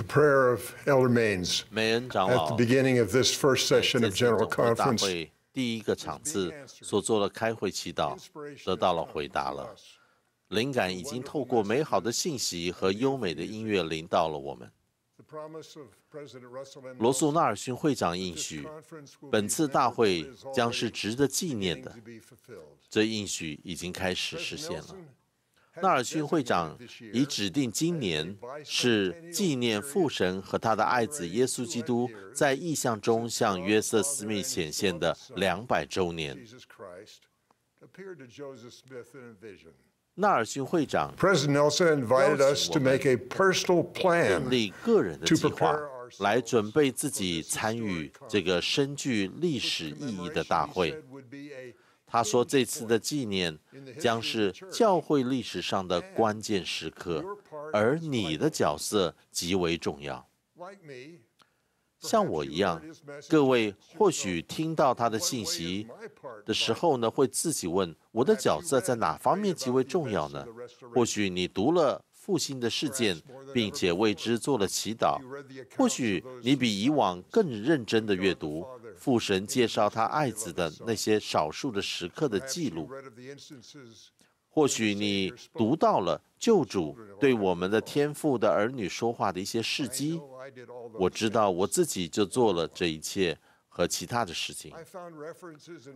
The prayer of Elder 长 at 老 the beginning of this first 在 session of General 总会大 Conference 会第一个场次所做的开会祈祷，得到了回答了。灵感已经透过美好的信息和优美的音乐临到了我们。The promise of President Russell M. 罗素纳尔逊会长应许，本次大会将是值得纪念的.这应许已经开始实现了。纳尔逊会长已指定今年是纪念父神和他的爱子耶稣基督在异象中向约瑟·斯密显现的两百周年。纳尔逊会长，我们订立个人的计划，来准备自己参与这个深具历史意义的大会。他说，这次的纪念将是教会历史上的关键时刻，而你的角色极为重要。像我一样，各位或许听到他的信息的时候呢，会自己问：我的角色在哪方面极为重要呢？或许你读了复兴的事件，并且为之做了祈祷；或许你比以往更认真的阅读父神介绍他爱子的那些少数的时刻的记录。或许你读到了救主对我们的天父的儿女说话的一些事迹。Oh, 我知道我自己就做了这一切和其他的事情。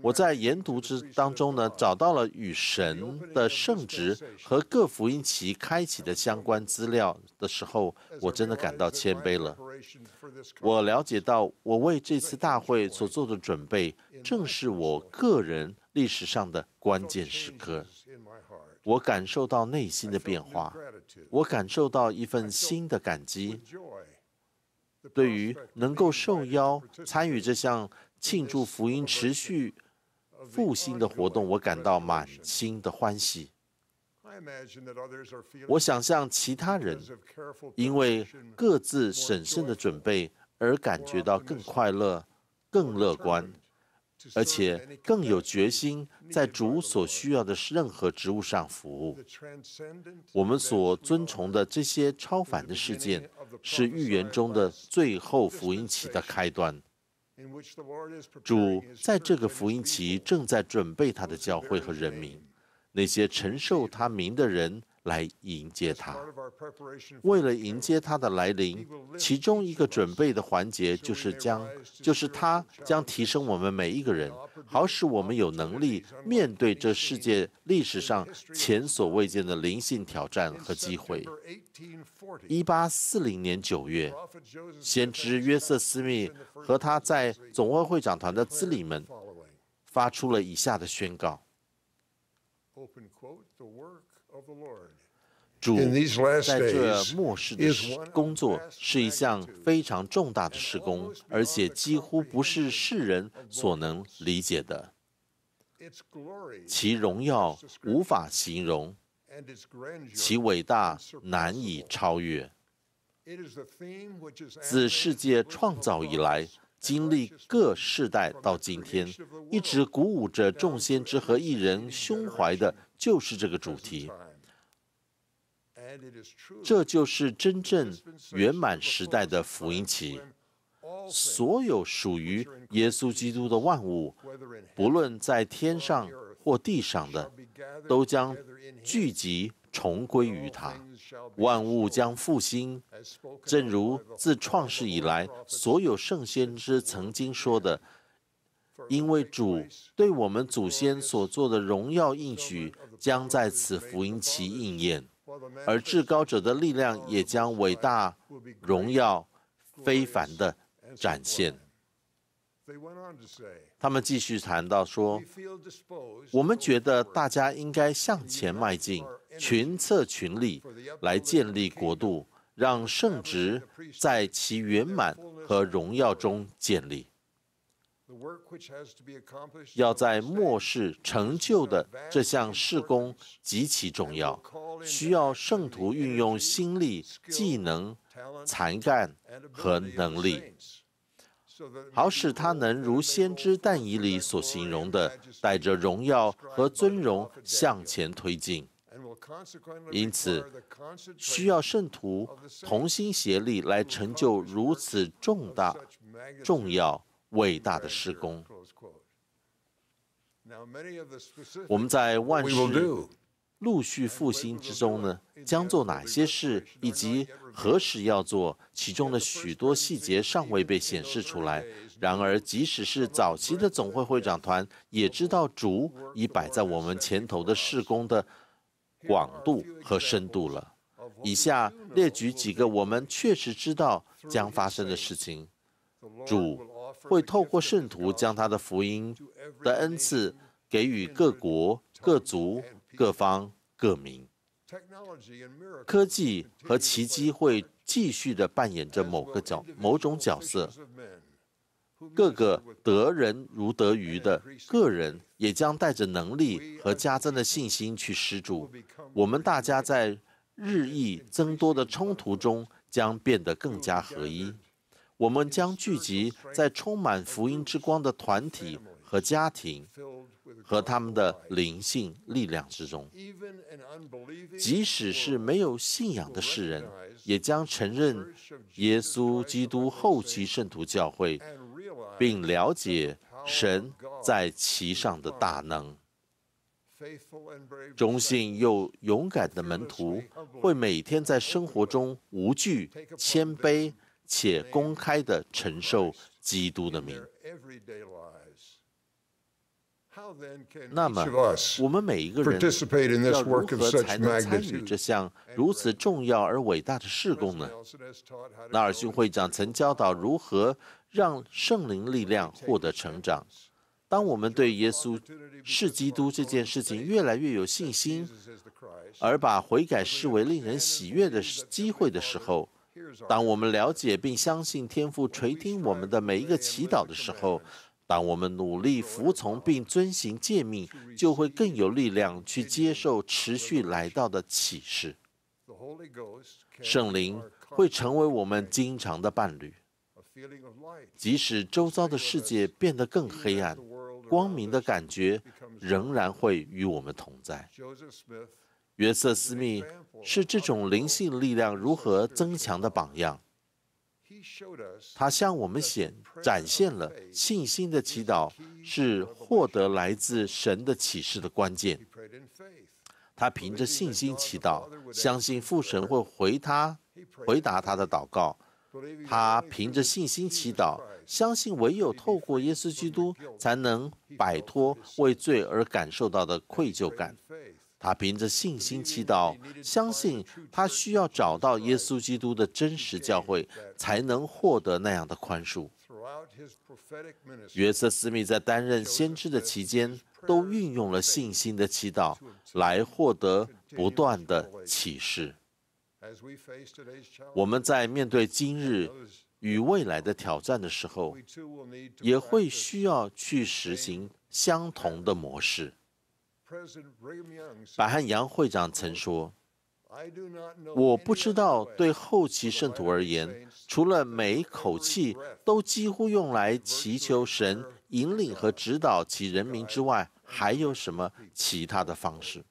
我在研读之当中呢，找到了与神的圣职和各福音期开启的相关资料的时候，我真的感到谦卑了。我了解到，我为这次大会所做的准备，正是我个人历史上的关键时刻。我感受到内心的变化，我感受到一份新的感激。对于能够受邀参与这项庆祝福音持续复兴的活动我感到满心的欢喜。我想象其他人因为各自审慎的准备而感觉到更快乐更乐观。而且更有决心在主所需要的任何职务上服务。我们所遵从的这些超凡的事件，是预言中的最后福音期的开端。主在这个福音期正在准备他的教会和人民，那些承受他名的人。来迎接他。为了迎接他的来临，其中一个准备的环节就是将，就是他将提升我们每一个人，好使我们有能力面对这世界历史上前所未见的灵性挑战和机会。一八四零年九月，先知约瑟斯密和他在总会会长团的资礼们.发出了以下的宣告：主在这末世的工作是一项非常重大的施工而且几乎不是世人所能理解的。其荣耀无法形容其伟大难以超越。自世界创造以来经历各世代到今天，一直鼓舞着众先知和艺人胸怀的，就是这个主题。这就是真正圆满时代的福音期。所有属于耶稣基督的万物，不论在天上或地上的，都将聚集重归于他。万物将复兴，正如自创世以来，所有圣先知曾经说的。因为主对我们祖先所做的荣耀应许，将在此福音期应验，而至高者的力量也将伟大、荣耀、非凡的展现。他们继续谈到说：“我们觉得大家应该向前迈进，群策群力来建立国度，让圣职在其圆满和荣耀中建立。要在末世成就的这项事工极其重要，需要圣徒运用心力、技能、才干和能力。”好使他能如先知但以理所形容的，带着荣耀和尊荣向前推进，因此，需要圣徒同心协力来成就如此重大、重要、伟大的施工。我们在万事陆续复兴之中呢，将做哪些事，以及何时要做，其中的许多细节尚未被显示出来。然而，即使是早期的总会会长团，也知道主已摆在我们前头的事工的广度和深度了。以下列举几个我们确实知道将发生的事情：主会透过圣徒将他的福音的恩赐给予各国、各族。各方各民，科技和奇迹会继续的扮演着某个角某种角色。各个得人如得鱼的个人也将带着能力和加增的信心去施主。我们大家在日益增多的冲突中将变得更加合一。我们将聚集在充满福音之光的团体和家庭。和他们的灵性力量之中，即使是没有信仰的世人，也将承认耶稣基督后期圣徒教会，并了解神在其上的大能。忠信又勇敢的门徒会每天在生活中无惧、谦卑且公开地承受基督的名。那么，我们每一个人要如何才能参与这项如此重要而伟大的事工呢？纳尔逊会长曾教导如何让圣灵力量获得成长。当我们对耶稣是基督这件事情越来越有信心，而把悔改视为令人喜悦的机会的时候，当我们了解并相信天父垂听我们的每一个祈祷的时候，当我们努力服从并遵行诫命，就会更有力量去接受持续来到的启示。圣灵会成为我们经常的伴侣，即使周遭的世界变得更黑暗，光明的感觉仍然会与我们同在。约瑟·斯密是这种灵性力量如何增强的榜样。他向我们显展现了信心的祈祷是获得来自神的启示的关键。他凭着信心祈祷，相信父神会回他回答他的祷告。他凭着信心祈祷，相信唯有透过耶稣基督才能摆脱为罪而感受到的愧疚感。他凭着信心祈祷，相信他需要找到耶稣基督的真实教会，才能获得那样的宽恕。约瑟·斯密在担任先知的期间，都运用了信心的祈祷来获得不断的启示。我们在面对今日与未来的挑战的时候，也会需要去实行相同的模式。白汉阳会长曾说：“我不知道，对后期圣徒而言，除了每一口气都几乎用来祈求神引领和指导其人民之外，还有什么其他的方式？”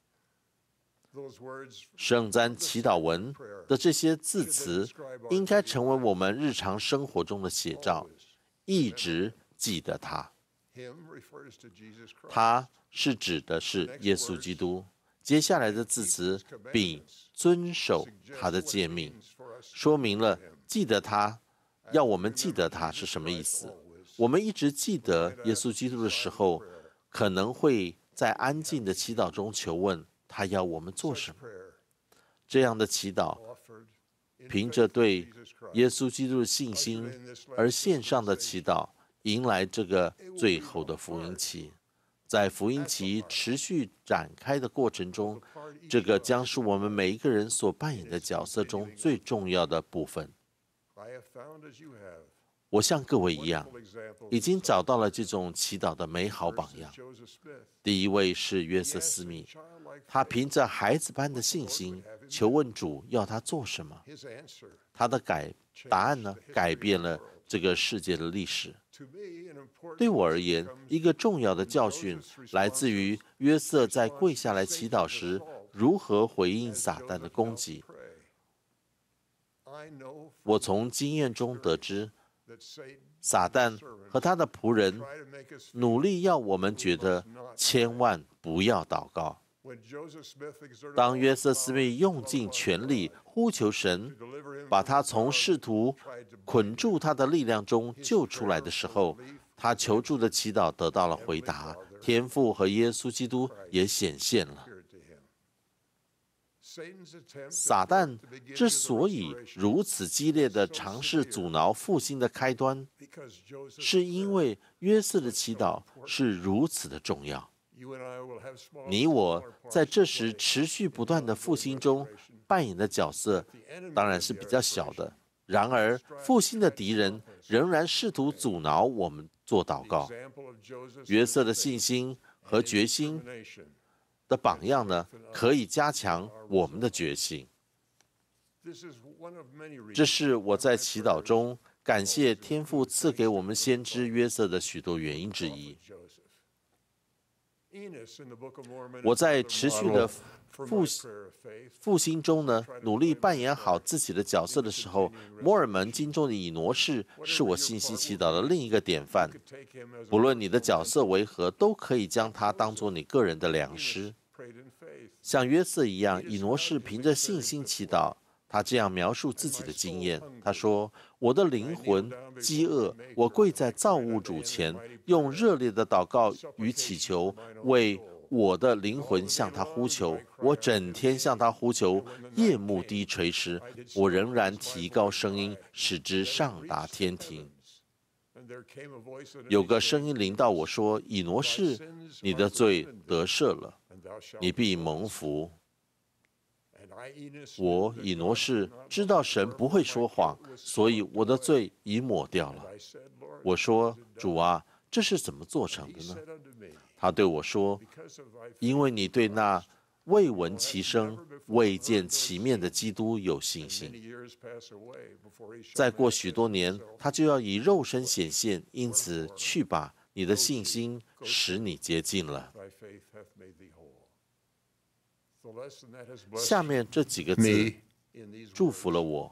圣餐祈祷文的这些字词，应该成为我们日常生活中的写照，一直记得它。它。是指的是耶稣基督。接下来的字词，并遵守他的诫命，说明了记得他，要我们记得他是什么意思。我们一直记得耶稣基督的时候，可能会在安静的祈祷中求问他要我们做什么。这样的祈祷，凭着对耶稣基督的信心而献上的祈祷，迎来这个最后的福音期。在福音期持续展开的过程中，这个将是我们每一个人所扮演的角色中最重要的部分。我像各位一样，已经找到了这种祈祷的美好榜样。第一位是约瑟·斯密，他凭着孩子般的信心求问主要他做什么，他的改答案呢，改变了这个世界的历史。对我而言，一个重要的教训来自于约瑟在跪下来祈祷时如何回应撒旦的攻击。我从经验中得知，撒旦和他的仆人努力要我们觉得千万不要祷告。当约瑟斯密用尽全力呼求神，把他从试图捆住他的力量中救出来的时候，他求助的祈祷得到了回答，天父和耶稣基督也显现了。撒旦之所以如此激烈地尝试阻挠复兴的开端，是因为约瑟的祈祷是如此的重要。你我在这时持续不断的复兴中扮演的角色，当然是比较小的。然而，复兴的敌人仍然试图阻挠我们做祷告。约瑟的信心和决心的榜样呢，可以加强我们的决心。这是我在祈祷中感谢天父赐给我们先知约瑟的许多原因之一。我在持续的复复兴中呢，努力扮演好自己的角色的时候，摩尔门经中的以挪士是我信心祈祷的另一个典范。不论你的角色为何，都可以将他当做你个人的良师。像约瑟一样，以挪士凭着信心祈祷。他这样描述自己的经验：他说，我的灵魂饥饿，我跪在造物主前，用热烈的祷告与祈求，为我的灵魂向他呼求。我整天向他呼求，夜幕低垂时，我仍然提高声音，使之上达天庭。有个声音临到我说：“以挪士，你的罪得赦了，你必蒙福。”我以挪士知道神不会说谎，所以我的罪已抹掉了。我说：“主啊，这是怎么做成的呢？”他对我说：“因为你对那未闻其声、未见其面的基督有信心。再过许多年，他就要以肉身显现，因此去吧，你的信心使你接近了。”下面这几个字祝福了我，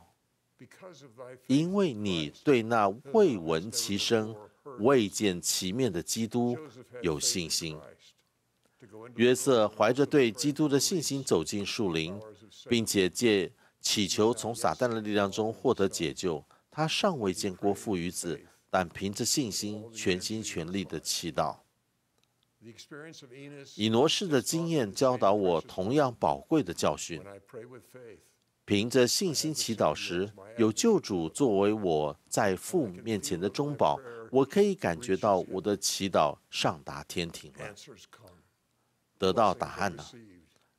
因为你对那未闻其声、未见其面的基督有信心。约瑟怀着对基督的信心走进树林，并且借祈求从撒旦的力量中获得解救。他尚未见过父与子，但凭着信心全心全力的祈祷。以挪士的经验教导我同样宝贵的教训。凭着信心祈祷时，有救主作为我在父面前的中保，我可以感觉到我的祈祷上达天庭了，得到答案了，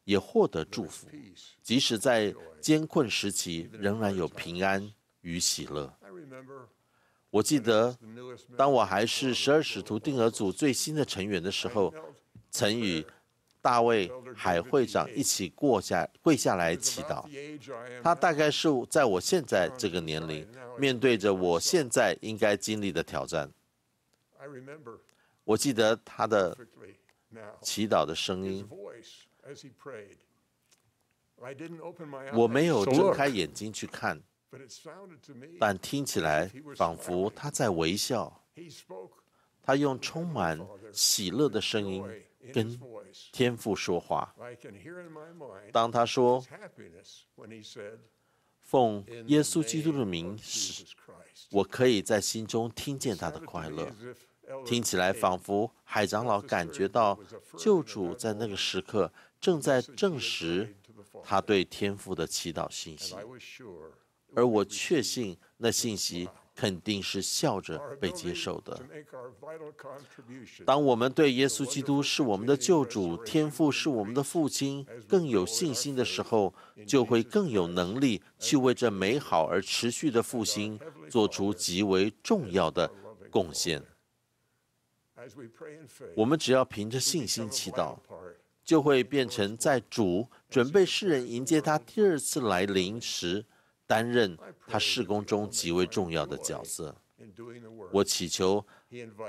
也获得祝福。即使在艰困时期，仍然有平安与喜乐。我记得，当我还是十二使徒定额组最新的成员的时候，曾与大卫海会长一起过下跪下来祈祷。他大概是在我现在这个年龄，面对着我现在应该经历的挑战。我记得他的祈祷的声音。我没有睁开眼睛去看。但听起来仿佛他在微笑。他用充满喜乐的声音跟天父说话。当他说“奉耶稣基督的名”时，我可以在心中听见他的快乐。听起来仿佛海长老感觉到救主在那个时刻正在证实他对天父的祈祷信息。而我确信，那信息肯定是笑着被接受的。当我们对耶稣基督是我们的救主，天父是我们的父亲，更有信心的时候，就会更有能力去为这美好而持续的复兴做出极为重要的贡献。我们只要凭着信心祈祷，就会变成在主准备世人迎接他第二次来临时。担任他事工中极为重要的角色。我祈求，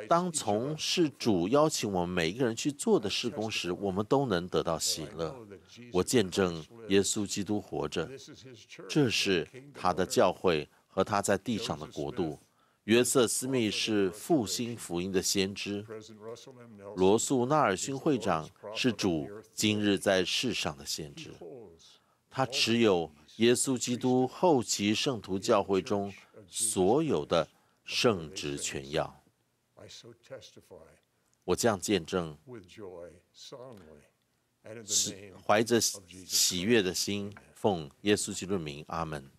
当从事主邀请我们每一个人去做的事工时，我们都能得到喜乐。我见证耶稣基督活着，这是他的教会和他在地上的国度。约瑟·斯密是复兴福音的先知，罗素·纳尔逊会长是主今日在世上的先知。他持有耶稣基督后期圣徒教会中所有的圣职权要。我这样见证，是怀着喜悦的心，奉耶稣基督名，阿门。